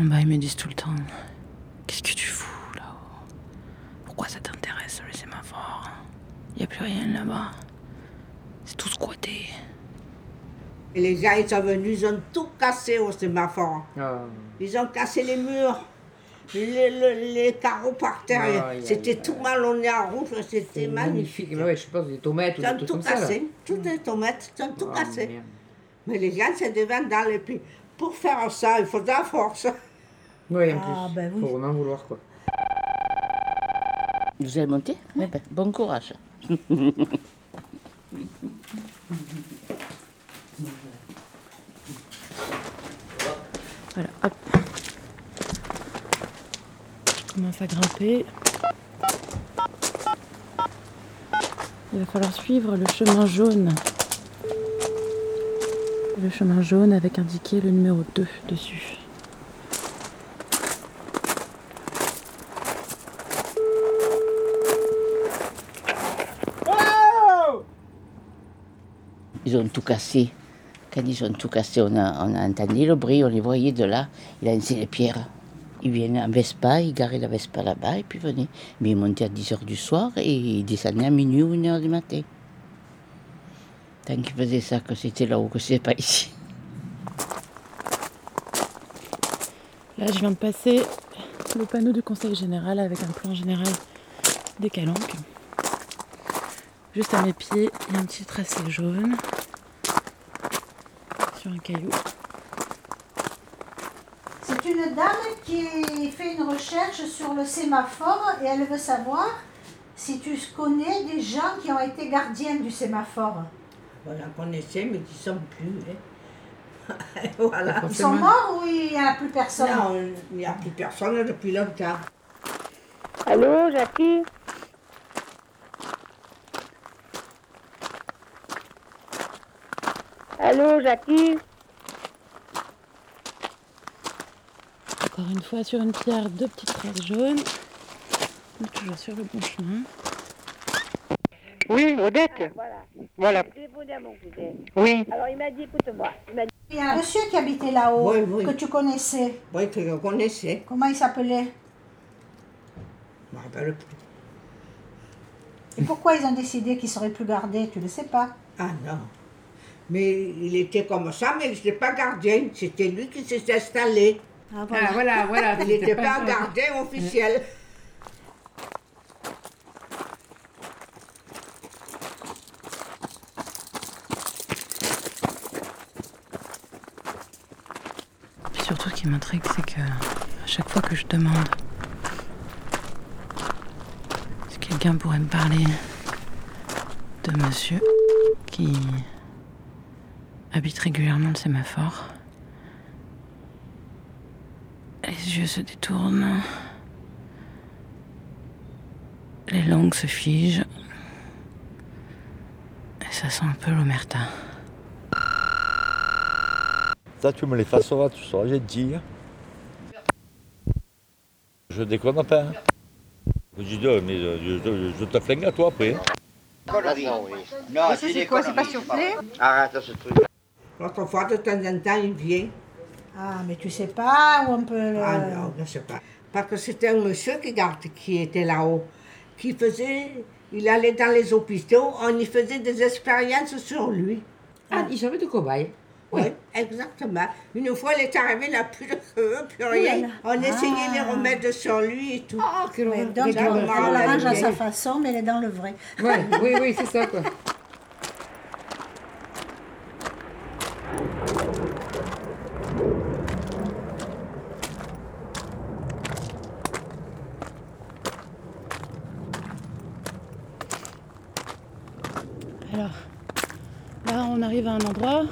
En bas, ils me disent tout le temps Qu'est-ce que tu fous là-haut? Pourquoi ça t'intéresse le sémaphore Il n'y a plus rien là-bas. C'est tout squatté. Et les gens, ils sont venus, ils ont tout cassé au sémaphore. Ah. Ils ont cassé les murs, les, les- les carreaux par terre. C'était tout malonné en rouge, c'était C'est magnifique. Mais ouais, je pense des tomates ou Ils des tout cassé, toutes les tomates, ils ont tout Ah, cassé. merde. Mais les gens se devant dans les pays. Pour faire ça, il faut de la force. Ouais, en Ah, plus. ben oui. Faut vraiment vouloir quoi. Vous allez monter Eh ben, Bon courage. Voilà, hop. Je commence à grimper. Il va falloir suivre le chemin jaune. Le chemin jaune avec indiqué le numéro 2 dessus. Ils ont tout cassé. Quand ils ont tout cassé, on a, entendu le bruit, on les voyait de là. Il a lancé les pierres. Ils viennent en Vespa, ils garaient la Vespa là-bas et puis venaient. Mais ils montaient à 10h du soir et ils descendaient à minuit ou 1h du matin. Tant qu'ils faisaient ça, que c'était là-haut, que c'était pas ici. Là, je viens de passer le panneau du conseil général avec un plan général des calanques. Juste à mes pieds, il y a un petit tracé jaune sur un caillou. C'est une dame qui fait une recherche sur le sémaphore et elle veut savoir si tu connais des gens qui ont été gardiens du sémaphore. On la connaissait, mais ils ne sont plus. hein. voilà. Ils sont morts ou il n'y a plus personne? Non, il n'y a plus personne depuis longtemps. Allô, Jackie? Allô, Jackie Encore une fois sur une pierre, deux petites traces jaunes. On est toujours sur le bon chemin. Oui, Odette Voilà. Oui. Alors il m'a dit, écoute-moi, il m'a dit, Il y a un monsieur qui habitait là-haut Oui, oui. que tu connaissais. Oui, que je connaissais. Comment il s'appelait Je ne me rappelle plus. Et pourquoi ils ont décidé qu'il serait plus gardé Tu ne le sais pas. Ah non. Mais il était comme ça, mais il n'était pas gardien. C'était lui qui s'est installé. Ah, Ah, voilà, voilà. Il c'était n'était pas gardien officiel. Puis surtout, ce qui m'intrigue, c'est que à chaque fois que je demande si quelqu'un pourrait me parler de monsieur qui habite régulièrement le sémaphore, les yeux se détournent, les langues se figent, et ça sent un peu l'omerta. Ça, tu me l'effaceras, tu seras gentil. hein. Je déconne pas. hein. Je dis, mais je, je- je te flingue à toi après. hein. Non, c'est quoi, c'est pas Arrête ce truc. L'autre fois, de temps en temps, il vient. Ah, mais tu sais pas où on peut. le- Ah non, je ne sais pas. Parce que c'était un monsieur qui, garde, qui était là-haut, qui faisait, il allait dans les hôpitaux, on y faisait des expériences sur lui. Ah, ils servaient de cobaye. Oui, exactement. Une fois, il est arrivé, il n'a plus de cheveux, plus rien. On essayait les remèdes sur lui et tout. Ah, quel Ouais, horreur. donc, Déjà, elle on m'a l'arrange à sa façon, mais elle est dans le vrai. Ouais, oui, oui, c'est ça quoi. Arrive à un endroit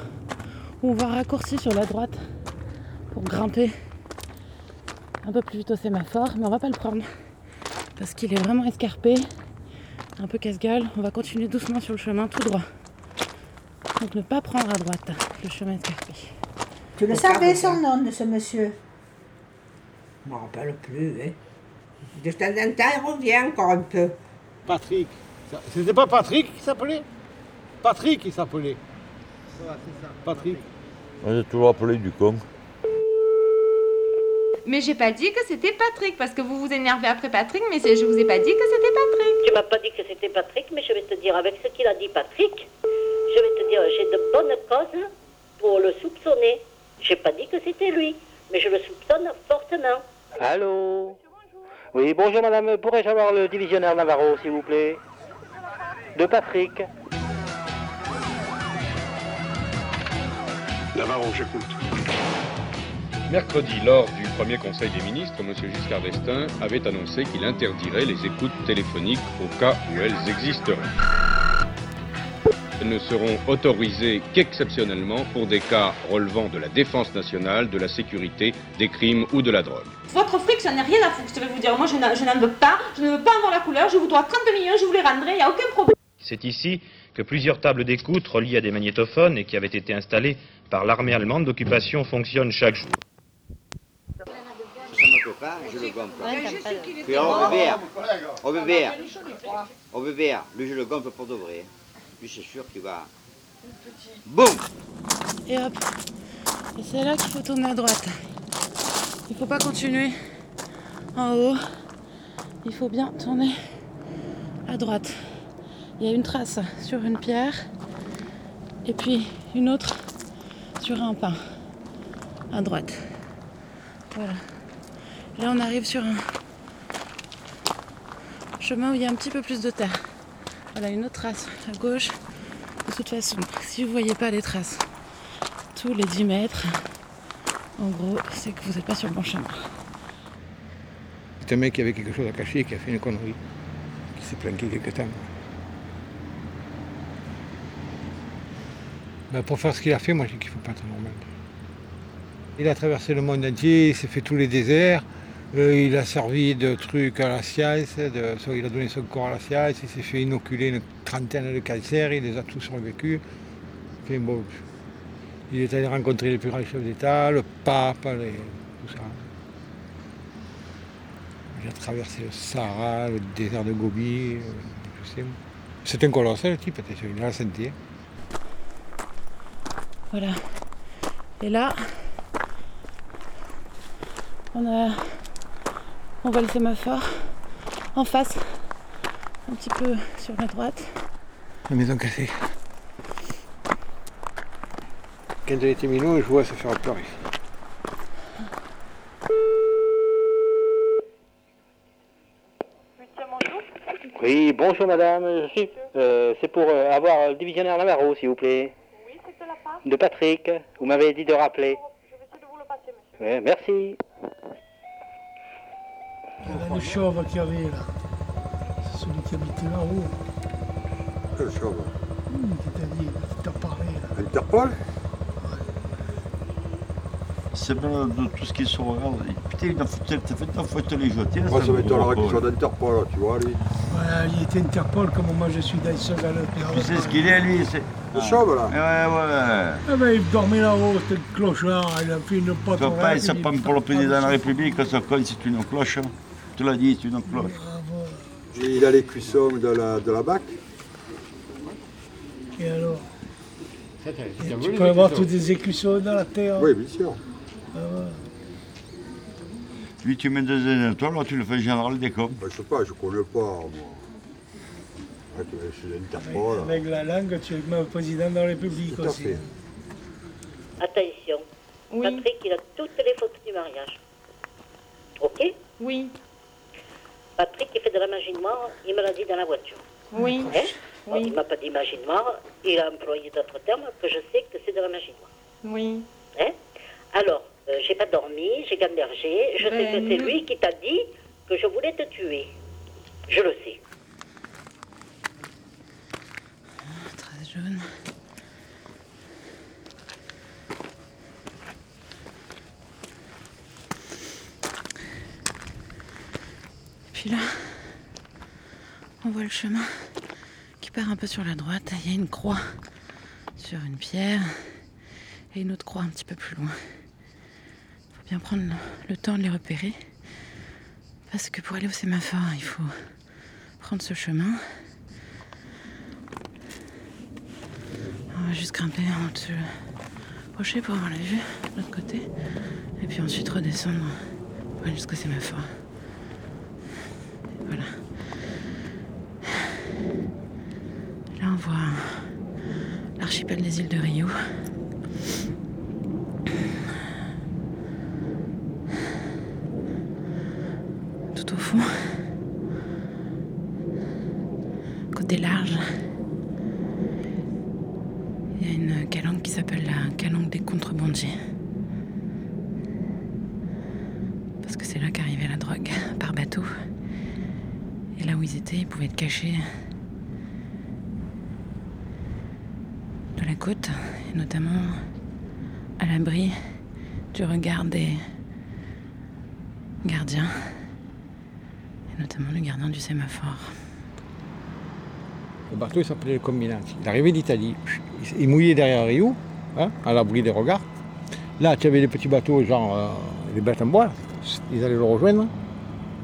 où on va raccourcir sur la droite pour grimper un peu plus vite au sémaphore, mais on va pas le prendre parce qu'il est vraiment escarpé, un peu casse-gueule. On va continuer doucement sur le chemin tout droit. Donc ne pas prendre à droite le chemin escarpé. Tu le savais son nom de ce monsieur Je ne me rappelle plus. Hein. De temps en temps, il revient encore un peu. Patrick. C'était pas Patrick qui s'appelait? Patrick qui s'appelait. Patrick. On est toujours appelé du con. Mais j'ai pas dit que c'était Patrick, parce que vous vous énervez après Patrick, mais je vous ai pas dit que c'était Patrick. Tu m'as pas dit que c'était Patrick, mais je vais te dire, avec ce qu'il a dit Patrick, je vais te dire, j'ai de bonnes causes pour le soupçonner. J'ai pas dit que c'était lui, mais je le soupçonne fortement. Allô? Oui, bonjour madame, pourrais-je avoir le divisionnaire Navarro, s'il vous plaît? De Patrick. Navarro, j'écoute. Mercredi, lors du premier Conseil des ministres, M. Giscard d'Estaing avait annoncé qu'il interdirait les écoutes téléphoniques au cas où elles existeraient. Elles ne seront autorisées qu'exceptionnellement pour des cas relevant de la défense nationale, de la sécurité, des crimes ou de la drogue. Votre fric, j'en ai rien à foutre, je vais vous dire. Moi, je n'en je n'en veux pas, je ne veux pas avoir la couleur, je vous dois 30 millions, je vous les rendrai, il n'y a aucun problème. C'est ici que plusieurs tables d'écoute reliées à des magnétophones et qui avaient été installées par l'armée allemande d'occupation fonctionnent chaque jour. Ça ne me fait pas, je le gomme pas. Puis au bébé, au bébé, lui je le gomme pour de vrai. Lui c'est sûr qu'il va... Boum Et hop. Et c'est là qu'il faut tourner à droite. Il faut pas continuer en haut. Il faut bien tourner à droite. Il y a une trace sur une pierre et puis une autre sur un pain à droite. Voilà. Là on arrive sur un chemin où il y a un petit peu plus de terre. Voilà une autre trace à gauche. De toute façon, si vous voyez pas les traces tous les 10 mètres, en gros, c'est que vous n'êtes pas sur le bon chemin. C'est un mec qui avait quelque chose à cacher, qui a fait une connerie, qui s'est planqué quelque temps. Ben, pour faire ce qu'il a fait, moi je dis qu'il ne faut pas être normal. Il a traversé le monde entier, il s'est fait tous les déserts, euh, il a servi de trucs à la science, il a donné son corps à la science, il s'est fait inoculer une trentaine de cancers, il les a tous survécus. Il est allé rencontrer les plus grands chefs d'État, le pape, tout ça. Il a traversé le Sahara, le désert de Gobi, euh. C'est un colosse, le type, il a la santé. Voilà. Et là, on a, on voit le sémaphore en face, un petit peu sur la droite. La maison cassée. Quand elle était minot, je vois se faire pleurer. Oui, bonjour madame, je suis... euh, c'est pour euh, avoir le divisionnaire Navarro, s'il vous plaît. De Patrick, vous m'avez dit de rappeler. Je vais essayer de vous le passer, monsieur. merci. Le chauve qu'il y avait là, c'est celui qui habitait là-haut. Quel chauve qui t'a dit, qui t'a parlé là. Interpol C'est bien de tout ce qui se regarde. Putain, il a foutu, t'as fait, t'as foutu les jeter. Moi, ça m'étonnerait qu'il soit d'Interpol, tu vois, lui. Voilà, il était Interpol comme moi je suis dans ce gars-là. Tu sais ce qu'il est, lui c'est... Le chauve, là Ouais, ouais. Ah ben, il dormait là-haut, c'était le clochard, il a fait une pote. Tu pas, il se prend pour le président de la République, ce con, c'est une cloche. Tu l'as dit, c'est une cloche. Il a les cuissons de la, de la BAC. Et alors Tu peux avoir tous des écussons dans la terre. Oui, bien sûr. Ah. Lui, tu mets des étoiles, là, tu le fais général des coms. Ben, je sais pas, je connais pas, moi. Tu chez l'Interpol. Avec la langue, tu es même président de la République Tout à aussi. fait. Attention. Patrick, il a toutes les photos du mariage. Ok Oui. Patrick, il fait de la magie noire, il me l'a dit dans la voiture. Oui. Hein Bon, Il m'a pas dit magie noire, il a employé d'autres termes que je sais que c'est de la magie noire. Oui. Hein Alors, euh, j'ai pas dormi, j'ai gambergé, je sais Ben, que c'est nous- lui qui t'a dit que je voulais te tuer. Je le sais. Trace jaune. Puis là, on voit le chemin qui part un peu sur la droite. Il y a une croix sur une pierre et une autre croix un petit peu plus loin. Il faut bien prendre le, temps de les repérer. Parce que pour aller au sémaphore, il faut prendre ce chemin. On va juste grimper en dessous rocher pour avoir la vue de l'autre côté. Et puis ensuite redescendre jusqu'au sémaphore. Voilà. Là, on voit de Rio. Tout au fond, côté large, il y a une calanque qui s'appelle la calanque des contrebandiers. Parce que c'est là qu'arrivait la drogue, par bateau. Et là où ils étaient, ils pouvaient être cachés de la et notamment à l'abri du regard des gardiens, et notamment le gardien du sémaphore. Le bateau s'appelait le Combinati. Il arrivait d'Italie. Il mouillait derrière Rio, hein, à l'abri des regards. Là, tu avais des petits bateaux, genre euh, les bêtes en bois. Ils allaient le rejoindre.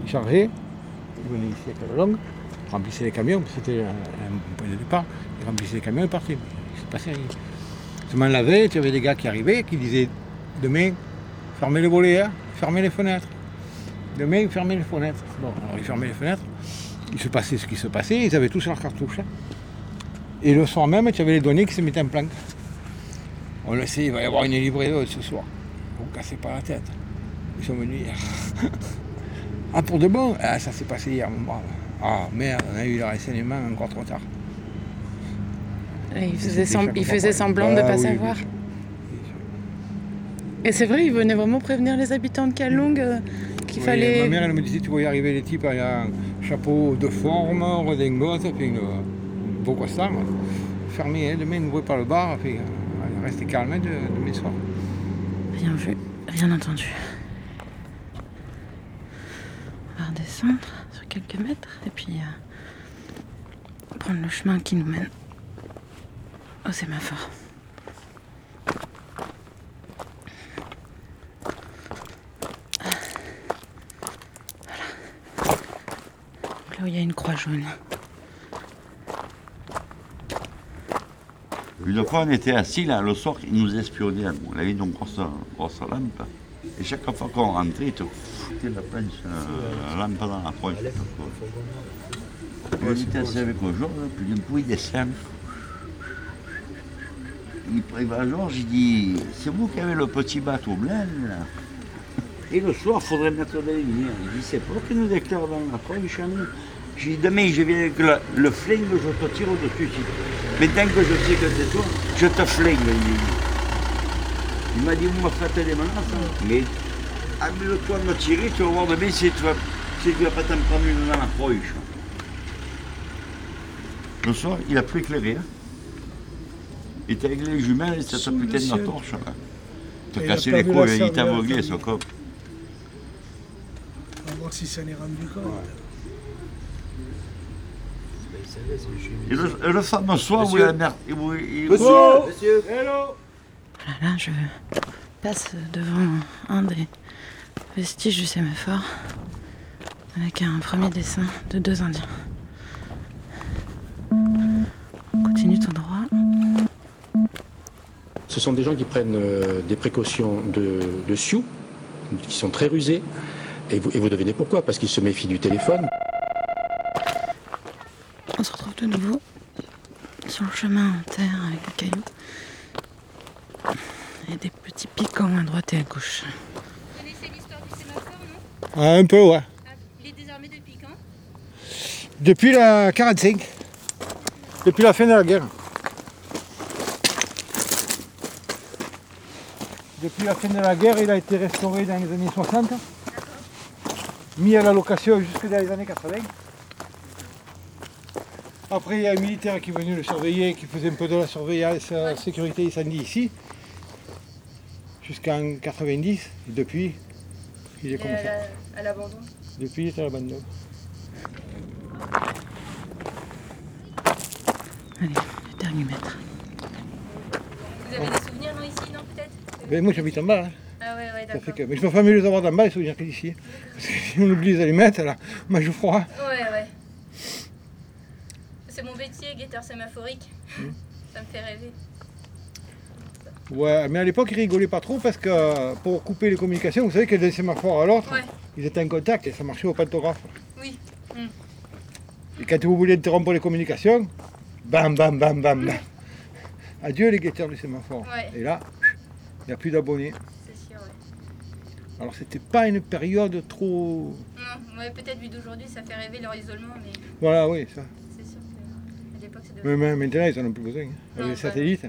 Ils chargeaient. Ils venaient ici à. Ils remplissaient les camions. C'était un, un point de départ. Ils remplissaient les camions et partaient. Il se passait rien. Seulement la veille, tu avais des gars qui arrivaient qui disaient Demain, fermez les volets, hein, fermez les fenêtres. Demain, fermez les fenêtres. Bon, alors ils fermaient les fenêtres. Il se passait ce qui se passait, ils avaient tous leurs cartouches. hein. Et le soir même, tu avais les douaniers qui se mettaient en planque. On le sait, il va y avoir une livraison ce soir. Vous ne cassez pas la tête. Ils sont venus hier. ah, pour de bon? Ah, ça s'est passé hier, mon brave. Ah, merde, on a eu le renseignement encore trop tard. Et il faisait, il semblant de ne Ah pas oui, savoir. Et c'est vrai, il venait vraiment prévenir les habitants de Kalung euh, qu'il Oui, fallait. Ma mère, elle me disait, tu voyais arriver les types avec un chapeau de forme, redingote, puis une beau costard. Fermé, hein, demain, n'ouvrez pas le bar, puis euh, restez calme hein, de, de mes soirs. Rien vu, rien entendu. On va redescendre sur quelques mètres et puis euh, prendre le chemin qui nous mène au sémaphore. Voilà. Là où il y a une croix jaune. Une fois, on était assis là, le soir, ils nous espionnaient. On avait une grosse, grosse lampe. Et chaque fois qu'on rentrait, ils te foutaient la planche, euh, la lampe dans la poche. On était assis avec le Georges, puis d'un coup, il descend. Il prévient Georges, il dit C'est vous qui avez le petit bateau blanc là Et le soir, il faudrait mettre des lumières. Il dit C'est pas qui nous déclare dans la à nous. J'ai dit Demain, je viens avec le, flingue, je te tire au-dessus. dès que je sais que c'est toi, je te flingue. Il, m'a dit Vous me faites des menaces. hein. Mais amuse-toi de me tirer, tu vas voir demain si tu vas, si tu vas pas t'en prendre une dans la poche. Le soir, il a plus éclairé. Hein. Il était avec les jumelles Sous le putain de ciel. torche. Là. T'as il cassé les la couilles, il t'a la ce cop. On va voir si ça n'est rendu compte. Et le, et le fameux soir où Monsieur. il a merde. où il- Monsieur. Oh Monsieur. Hello Voilà, là, je passe devant un des vestiges du sémaphore avec un premier dessin de deux Indiens. Ce sont des gens qui prennent euh, des précautions de, de sioux, qui sont très rusés. Et vous, et vous devinez pourquoi? Parce qu'ils se méfient du téléphone. On se retrouve de nouveau sur le chemin en terre avec des cailloux et des petits piquants à droite et à gauche. Vous connaissez l'histoire du sémaphore, non? Ah, un peu, ouais. Il est désarmé depuis quand? Depuis la 45. Depuis la fin de la guerre. Depuis la fin de la guerre, il a été restauré dans les années 60. Mis à la location jusque dans les années 80. Après, il y a un militaire qui est venu le surveiller, qui faisait un peu de la surveillance, euh, sécurité incendie ici. Jusqu'en 90. Et depuis, il est comme ça. à l'abandon. Depuis, il est à l'abandon. Allez, le dernier mètre. Vous avez des souvenirs, non, ici, non, Ben, moi, j'habite en bas. hein. Ah ouais, ouais, d'accord. que... Mais je préfère mieux les avoir d'en bas, les souvenirs que d'ici. Parce que si on oublie les allumettes, là, moi je froid. Ouais, ouais. C'est mon métier, guetteur sémaphorique. Ça me fait rêver. Ouais, mais à l'époque, ils rigolaient pas trop parce que pour couper les communications, vous savez que d'un sémaphore à l'autre, Ouais. ils étaient en contact et ça marchait au pantographe. Oui. Hmm. Et quand vous voulez interrompre les communications, bam, bam, bam, bam, bam. Adieu les guetteurs du sémaphore. Ouais. Et là, il n'y a plus d'abonnés. C'est sûr, ouais. Alors c'était pas une période trop... Non, ouais, peut-être vu d'aujourd'hui, ça fait rêver leur isolement, mais Voilà, oui, ça. c'est sûr qu'à l'époque, ça devait... Mais maintenant, ils n'en ont plus besoin. hein. Non, les satellites.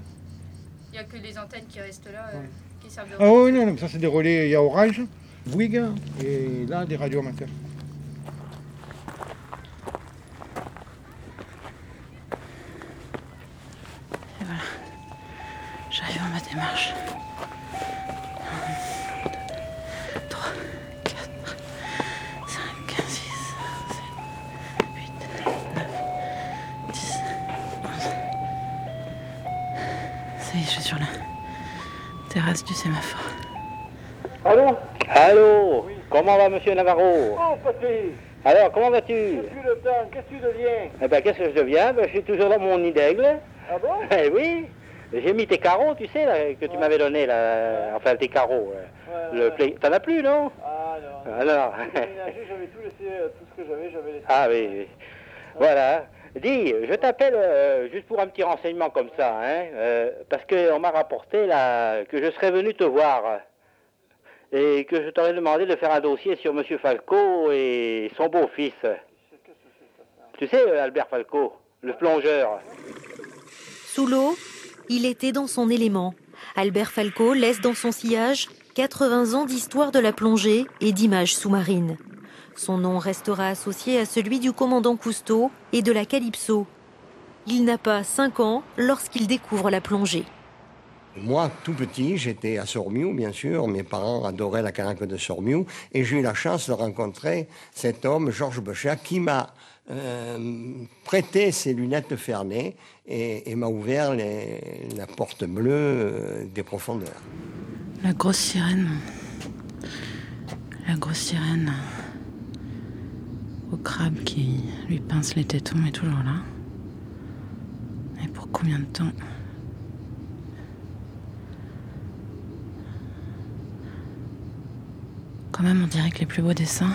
Il n'y a que les antennes qui restent là, euh, qui servent de... Ah oui, non, non, ça c'est des relais, il y a Orange, Bouygues et là des radios amateurs. Et voilà. J'arrive à ma démarche. 3, 4, 5, 6, 7, 8, 9, 10, 11. Ça y est, je suis sur la terrasse du sémaphore. Allô Allô Comment va monsieur Navarro Oh, Patrick Alors, comment vas-tu? Depuis le temps, qu'est-ce que tu deviens Eh ben, qu'est-ce que je deviens? Ben, Je suis toujours dans mon nid d'aigle. Ah bon? Eh oui. J'ai mis tes carreaux, tu sais, là, que tu m'avais donné, là, enfin tes carreaux. euh, le play- T'en as plus, non? Ah non. Alors. J'avais tout laissé, euh, tout ce que j'avais, j'avais laissé. Ah oui, oui. Voilà. Dis, je t'appelle euh, juste pour un petit renseignement comme ça, hein, euh, parce qu'on m'a rapporté là que je serais venu te voir et que je t'aurais demandé de faire un dossier sur Monsieur Falco et son beau-fils. Tu sais, euh, Albert Falco, le plongeur. Sous l'eau, il était dans son élément. Albert Falco laisse dans son sillage 80 ans d'histoire de la plongée et d'images sous-marines. Son nom restera associé à celui du commandant Cousteau et de la Calypso. Il n'a pas 5 ans lorsqu'il découvre la plongée. Moi, tout petit, j'étais à Sormiou, bien sûr. Mes parents adoraient la caraque de Sormiou. Et j'ai eu la chance de rencontrer cet homme, Georges Bechet, qui m'a euh, prêté ses lunettes fermées et, et m'a ouvert la porte bleue euh, des profondeurs. La grosse sirène. La grosse sirène. Au crabe qui lui pince les tétons est toujours là. Et pour combien de temps? Quand même, on dirait que les plus beaux dessins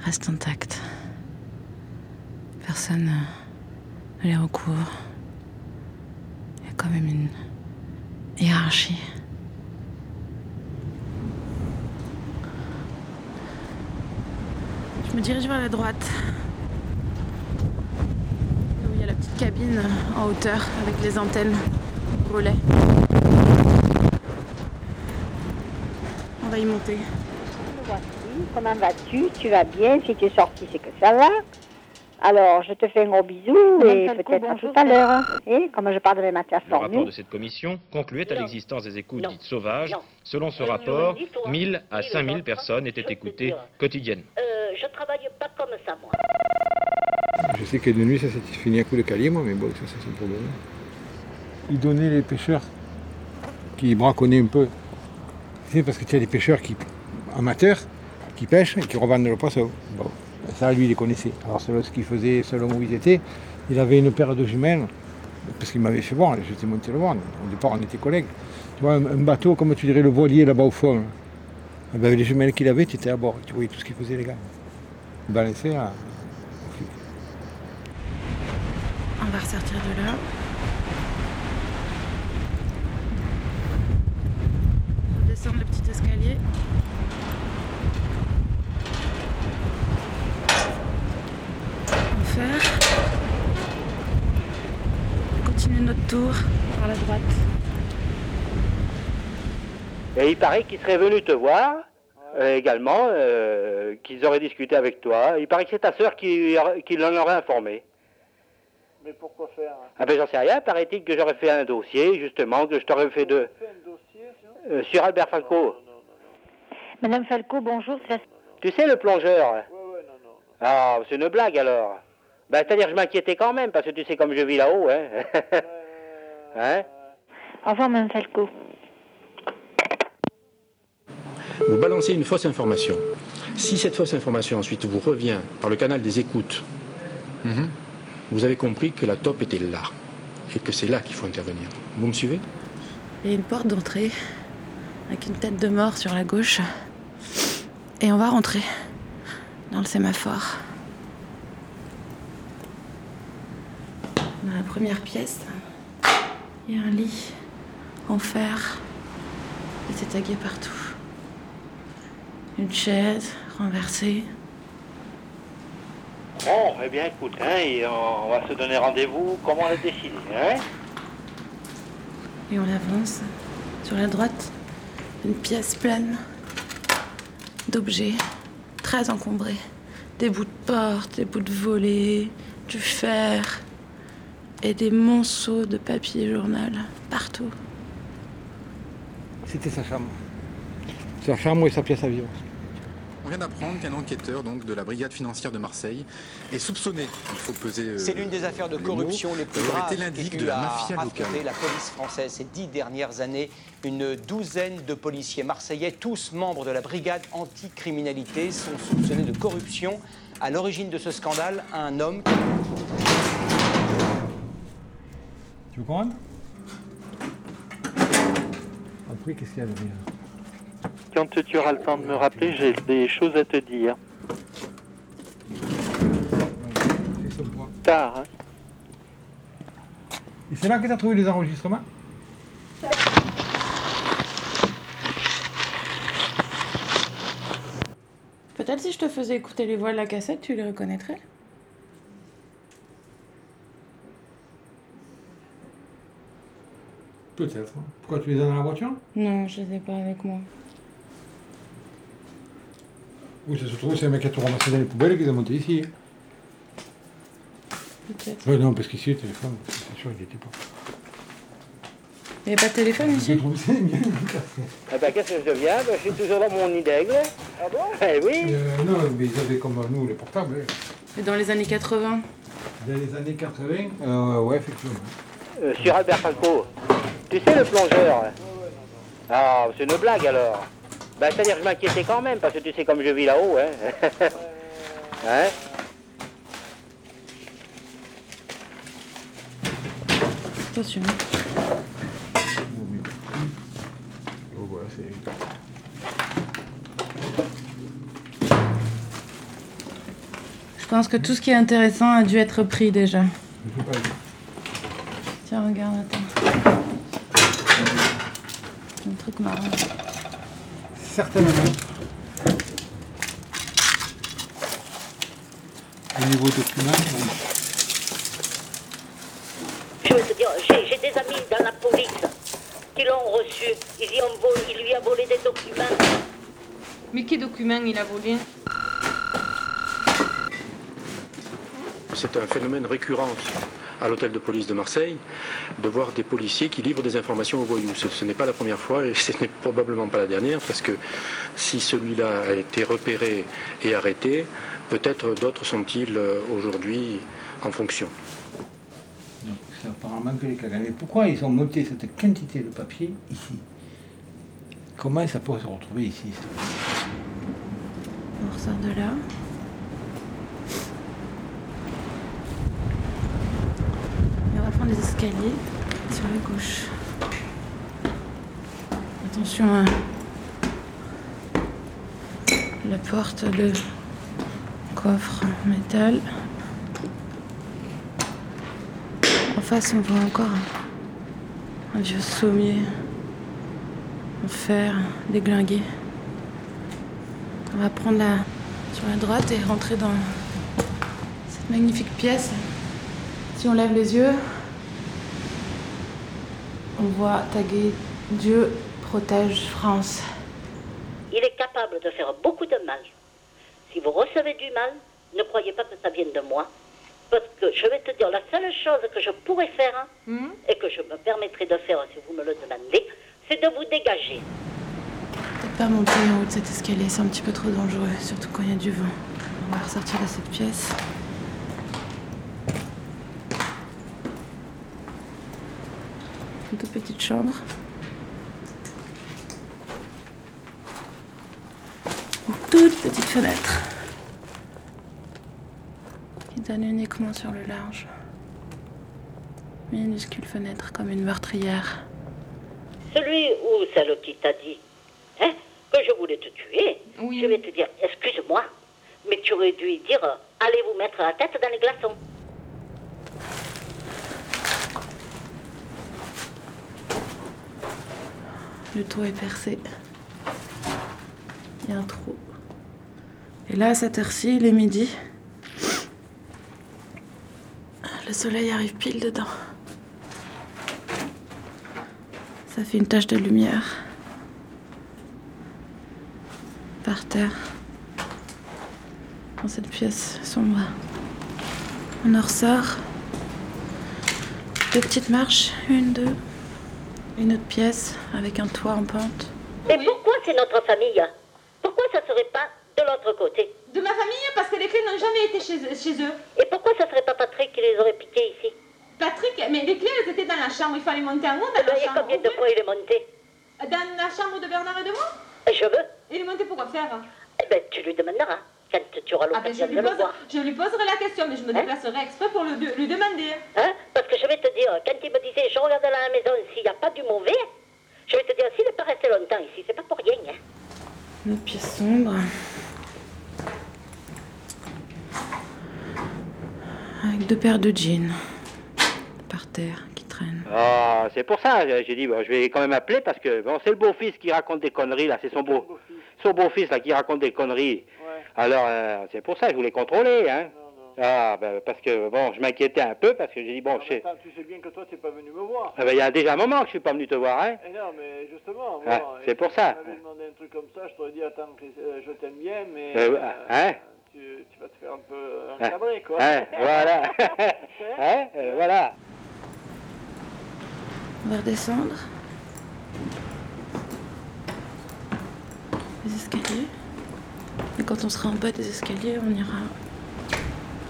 restent intacts. Personne euh, ne les recouvre. Il y a quand même une hiérarchie. Je me dirige vers la droite. Où il y a la petite cabine en hauteur avec les antennes relais. On va y monter. Comment vas-tu? Tu vas bien? Si tu es sorti, c'est que ça va. Alors, je te fais un gros bisou et peut-être tout à l'heure. Et comme je parlerai Mathias Le rapport Sornu, de cette commission concluait à l'existence des écoutes dites sauvages. Non. Selon ce Euh, rapport, ni toi, 1000 à ni les 5000 autres, personnes étaient écoutées quotidiennement. euh, je travaille pas comme ça, moi. Je sais que de nuit, ça s'est fini à coup de calibre, mais bon, ça, c'est son problème. Il donnait les pêcheurs qui braconnaient un peu. Tu sais, parce que tu as des pêcheurs qui, amateurs qui pêchent et qui revendent le poisson. Bon, ça, lui, il les connaissait. Alors, selon ce qu'il faisait, selon où ils étaient, il avait une paire de jumelles, parce qu'il m'avait fait voir, j'étais monté le voir. Au départ, on était collègues. Tu vois, un, bateau, comme tu dirais, le voilier là-bas au fond. Eh ben, avec les jumelles qu'il avait, tu étais à bord. Tu voyais tout ce qu'ils faisaient, les gars. Balançaient à, On va ressortir de là. On va descendre le petit escalier. On va faire. Continuer notre tour par la droite. Et il paraît qu'ils seraient venus te voir euh, également, euh, qu'ils auraient discuté avec toi. Il paraît que c'est ta sœur qui, qui l'en aurait informé. Mais pourquoi faire hein? Ah ben j'en sais rien, paraît-il que j'aurais fait un dossier, justement, que je t'aurais fait de... Euh, sur Albert Falco. Madame Falco, bonjour. c'est la- Tu sais le plongeur? Ah, c'est une blague alors. Ben, c'est-à-dire que je m'inquiétais quand même, parce que tu sais comme je vis là-haut, hein. Hein? Au revoir, Madame Falco. Vous balancez une fausse information. Si cette fausse information ensuite vous revient par le canal des écoutes, vous avez compris que la top était là et que c'est là qu'il faut intervenir. Vous me suivez? Il y a une porte d'entrée avec une tête de mort sur la gauche. Et on va rentrer dans le sémaphore. Dans la première pièce, il y a un lit en fer. Il était tagué partout. Une chaise renversée. Bon, eh bien, écoute, hein, et on va se donner rendez-vous comme on a décidé, hein Et on avance. Sur la droite, une pièce pleine d'objets très encombrés. Des bouts de porte, des bouts de volets, du fer et des monceaux de papier journal partout. C'était sa chambre. Sa chambre et sa pièce à vivre. On vient d'apprendre qu'un enquêteur donc, de la brigade financière de Marseille est soupçonné. Il faut peser. euh, C'est l'une des affaires de les corruption mots, les plus graves de eu la à mafia locale. la police française ces dix dernières années. Une douzaine de policiers marseillais, tous membres de la brigade anticriminalité, sont soupçonnés de corruption. À l'origine de ce scandale, un homme. Tu veux comprendre Après, qu'est-ce qu'il y a derrière? Quand tu auras le temps de me rappeler, j'ai des choses à te dire. Tard, hein. Et c'est là que tu as trouvé les enregistrements? Peut-être si je te faisais écouter les voix de la cassette, tu les reconnaîtrais? Peut-être. Pourquoi tu les as dans la voiture? Non, je les ai pas avec moi. Oui, ça se trouve, c'est un mec qui a tout ramassé dans les poubelles et qui les a monté ici. Peut-être. Ouais, non, parce qu'ici, le téléphone, c'est sûr, il était pas. Il n'y a pas de téléphone ici? Eh ben, qu'est-ce que je deviens ben, Je suis toujours dans mon nid d'aigle. Ah bon? Eh oui. Euh, non, mais ils avaient comme nous les portables. hein. Et dans les années 80 Dans les années 80, euh, ouais, effectivement. Euh, sur Albert Falco. Tu sais le plongeur Ah, c'est une blague alors. Ben, c'est-à-dire que je m'inquiétais quand même, parce que tu sais comme je vis là-haut, hein. hein? Attention. Oh, voilà, c'est. Je pense que tout ce qui est intéressant a dû être pris déjà. Tiens, regarde, attends. Un truc marrant. Certainement. Au niveau document, oui. Je veux te dire, j'ai des amis dans la police qui l'ont reçu. Ils y ont volé, il lui a volé des documents. Mais quel document il a volé? C'est un phénomène récurrent à l'hôtel de police de Marseille de voir des policiers qui livrent des informations aux voyous. Ce, ce n'est pas la première fois et ce n'est probablement pas la dernière parce que si celui-là a été repéré et arrêté, peut-être d'autres sont-ils euh, aujourd'hui en fonction. C'est apparemment que les pourquoi ils ont monté cette quantité de papier ici? Comment ça pourrait se retrouver ici? On ressort de là. Et on va prendre les escaliers sur la gauche. Attention à la porte de coffre en métal. En face, on voit encore un, un vieux sommier en fer déglingué. On va prendre la sur la droite et rentrer dans cette magnifique pièce. Si on lève les yeux, on voit tagué Dieu protège France. Il est capable de faire beaucoup de mal. Si vous recevez du mal, ne croyez pas que ça vienne de moi. Parce que je vais te dire, la seule chose que je pourrais faire, hein, et que je me permettrai de faire si vous me le demandez, c'est de vous dégager. Peut-être pas monter en haut de cet escalier, c'est un petit peu trop dangereux, surtout quand il y a du vent. On va ressortir de cette pièce. Toute petite chambre. Une toute petite fenêtre. Qui donne uniquement sur le large. Minuscule fenêtre comme une meurtrière. celui ou celle qui t'a dit hein, que je voulais te tuer, je vais te dire, excuse-moi, mais tu aurais dû dire, allez vous mettre la tête dans les glaçons. Le toit est percé. Il y a un trou. Et là, à cette heure-ci, il est midi. Le soleil arrive pile dedans. Ça fait une tache de lumière. Par terre. Dans cette pièce sombre. On en ressort. Deux petites marches. Une, deux. Une autre pièce avec un toit en pente. Mais pourquoi c'est notre famille Pourquoi ça serait pas de l'autre côté De ma famille Parce que les clés n'ont jamais été chez, chez eux. Et pourquoi ça serait pas Patrick qui les aurait piquées ici Patrick, mais les clés, elles étaient dans la chambre. Il fallait monter en haut dans la Et chambre. combien de fois il est monté Dans la chambre de Bernard et de moi Je veux. Il est monté pour quoi faire Eh ben, tu lui demanderas quand tu auras Ah ben, je, l'occasion lui de le pose- voir. je lui poserai la question, mais je me déplacerai exprès pour le lui demander. Hein Parce que je vais te dire, quand il me disait, je regarde à la maison s'il n'y a pas du mauvais, je vais te dire, s'il n'est pas resté longtemps ici, c'est pas pour rien. Hein. Une pièce sombre. Avec deux paires de jeans. Par terre, Ah, c'est pour ça, j'ai dit, bon, je vais quand même appeler parce que bon, c'est le beau-fils qui raconte des conneries, là, c'est son beau. Son beau-fils, là, qui raconte des conneries. Alors, euh, c'est pour ça que je voulais contrôler, hein. Ah, ben, parce que, bon, je m'inquiétais un peu parce que j'ai dit, bon, je sais. Attends, tu sais bien que toi, tu n'es pas venu me voir. Ah ben, il y a déjà un moment que je suis pas venu te voir, hein. Eh non, mais justement, Ah, bon, c'est pour si ça. Tu m'avais demandé un truc comme ça, je t'aurais dit, attends, euh, je t'aime bien, mais Euh, euh, hein tu, tu vas te faire un peu Hein, encadrer, quoi. hein, voilà. hein, euh, voilà. On va redescendre. Les escaliers. Et quand on sera en bas des escaliers, on ira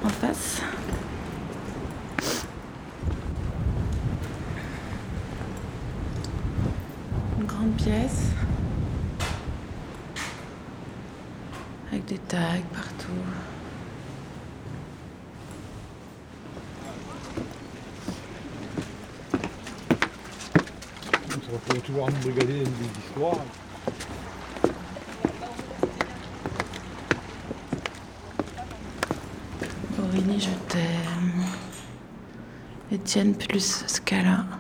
en face. Une grande pièce. Avec des tags partout. Falloir toujours nous brigader des histoires. Aurélie, je t'aime. Étienne plus Scala.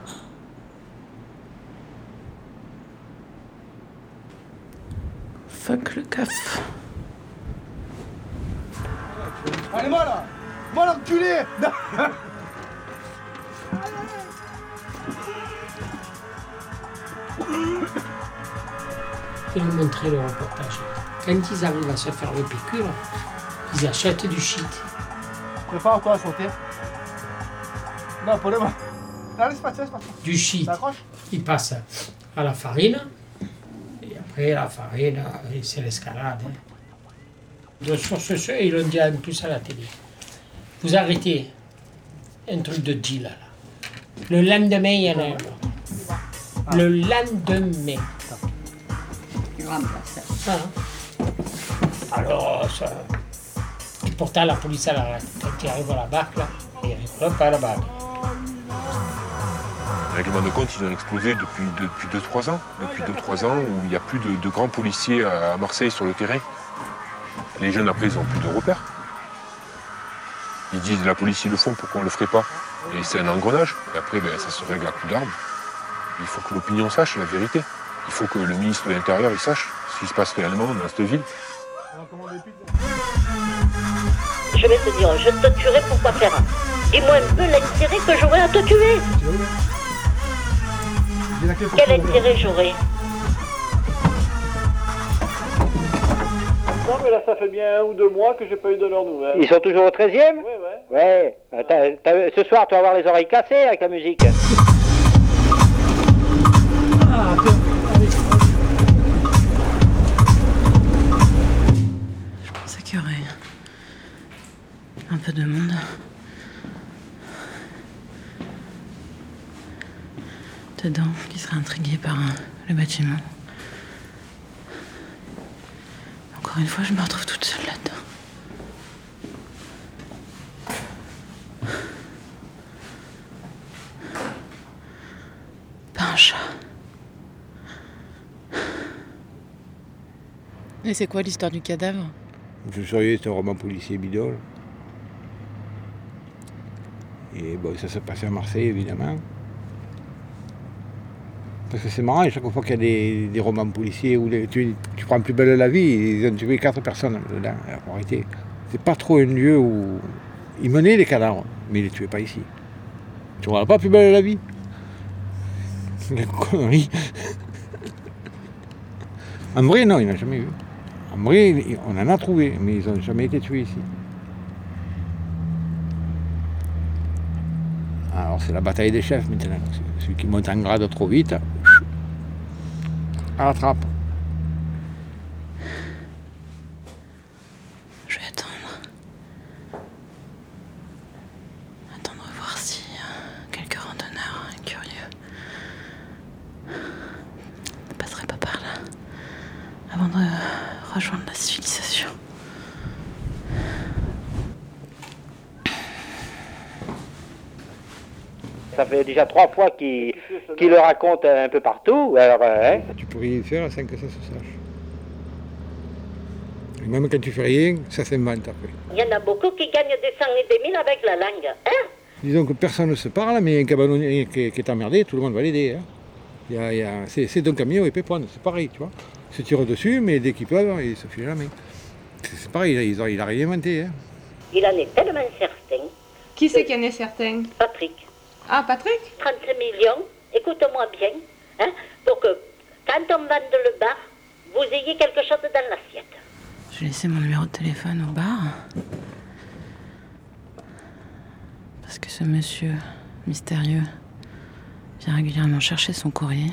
Je vais vous montrer le reportage. Quand ils arrivent à se faire le piqûre, ils achètent du shit. Prépare-toi à sauter. Non, pour le moment. Du shit. Ils passent à la farine. Et après, la farine, euh, c'est l'escalade. hein. De source sûre, ils l'ont dit en plus à la télé. Vous arrêtez un truc de deal là. Le lendemain, il y en a un autre. Le lendemain. Ah. Alors, ça. Et pourtant, la police, elle arrête. Quand ils arrivent à la barque, là, ils rigolent pas là-bas. Les règlements de compte, ils ont explosé depuis 2-3 ans. Depuis 2-3 ans où il n'y a plus de, de grands policiers à Marseille sur le terrain. Les jeunes, après, ils n'ont plus de repères. Ils disent la police, ils le font, pourquoi on ne le ferait pas Et c'est un engrenage. Et après, ben, ça se règle à coups d'armes. Il faut que l'opinion sache la vérité. Il faut que le ministre de l'Intérieur il sache ce qui se passe réellement dans cette ville. Je vais te dire, je te tuerai pour pas faire. Dis-moi un peu l'intérêt que j'aurais à te tuer. Quel intérêt j'aurais Non, mais là, ça fait bien un ou deux mois que j'ai pas eu de leurs nouvelles. Ils sont toujours au 13e Ouais, ouais. Ouais. Ce soir, tu vas avoir les oreilles cassées avec la musique. de monde. Dedans, qui serait intrigué par euh, le bâtiment. Encore une fois, je me retrouve toute seule là-dedans. Pas un chat. Et c'est quoi l'histoire du cadavre? Je sais, c'est un roman policier bidole. Et ça se passait à Marseille, évidemment. Parce que c'est marrant, chaque fois qu'il y a des, romans policiers où tu, prends plus belle la vie, ils ont tué quatre personnes dedans. C'est pas trop un lieu où. Ils menaient les cadavres, mais ils les tuaient pas ici. Tu vois pas plus belle la vie? La connerie. En vrai, non, il n'a jamais eu. En vrai, on en a trouvé, mais ils n'ont jamais été tués ici. C'est la bataille des chefs maintenant. Celui qui monte en grade trop vite, à la trappe. Je vais attendre. Attendre voir si euh, quelques randonneurs curieux ne passeraient pas par là avant de rejoindre la civilisation. Ça fait déjà trois fois qu'il le raconte un peu partout. Alors, euh, hein. Tu peux rien faire sans que ça se sache. Et même quand tu fais rien, ça s'invente après. Il y en a beaucoup qui gagnent des cent et des mille avec la langue. Hein Disons que personne ne se parle, mais un cabanonnier qui, qui est emmerdé, tout le monde va l'aider. hein. Il y a- il y a- c'est, d'un camion et pépone, c'est pareil, tu vois. Ils se tirent dessus, mais dès qu'ils peuvent, ils se filent la main. C'est, pareil, ils ont- il a rien inventé. hein. Il en est tellement certain. Qui c'est qui en est certain? Patrick. Ah, Patrick 35 millions, écoute-moi bien, hein, pour que quand on vende le bar, vous ayez quelque chose dans l'assiette. J'ai laissé mon numéro de téléphone au bar. Parce que ce monsieur mystérieux vient régulièrement chercher son courrier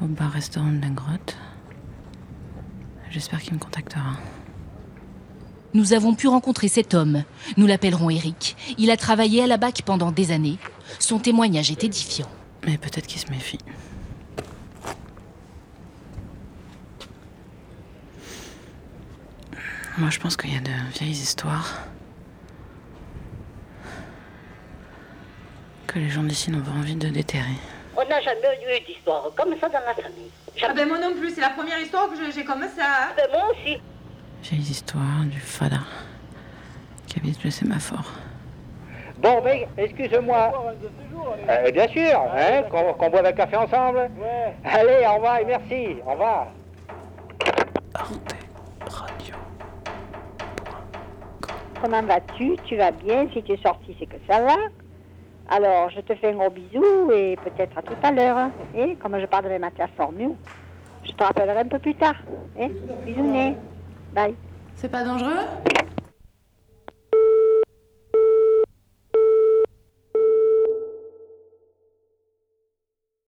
au bar-restaurant de la grotte. J'espère qu'il me contactera. Nous avons pu rencontrer cet homme. Nous l'appellerons Eric. Il a travaillé à la BAC pendant des années. Son témoignage est édifiant. Mais peut-être qu'il se méfie. Moi, je pense qu'il y a de vieilles histoires que les gens d'ici n'ont pas envie de déterrer. On n'a jamais eu d'histoire comme ça dans la famille. Ah ben moi non plus, c'est la première histoire que j'ai comme ça. Ben moi aussi. Vieilles histoires du fada qui habite le sémaphore. Bon, mais excuse-moi. Euh, bien sûr, hein, qu'on qu'on boive un café ensemble. Allez, au revoir et merci. Au revoir. Comment vas-tu? Tu vas bien? Si tu es sorti, c'est que ça va. Alors, je te fais un gros bisou et peut-être à tout à l'heure. hein. Et comme je parlerai ma classe formule, je te rappellerai un peu plus tard. Hein Bisous, C'est pas dangereux?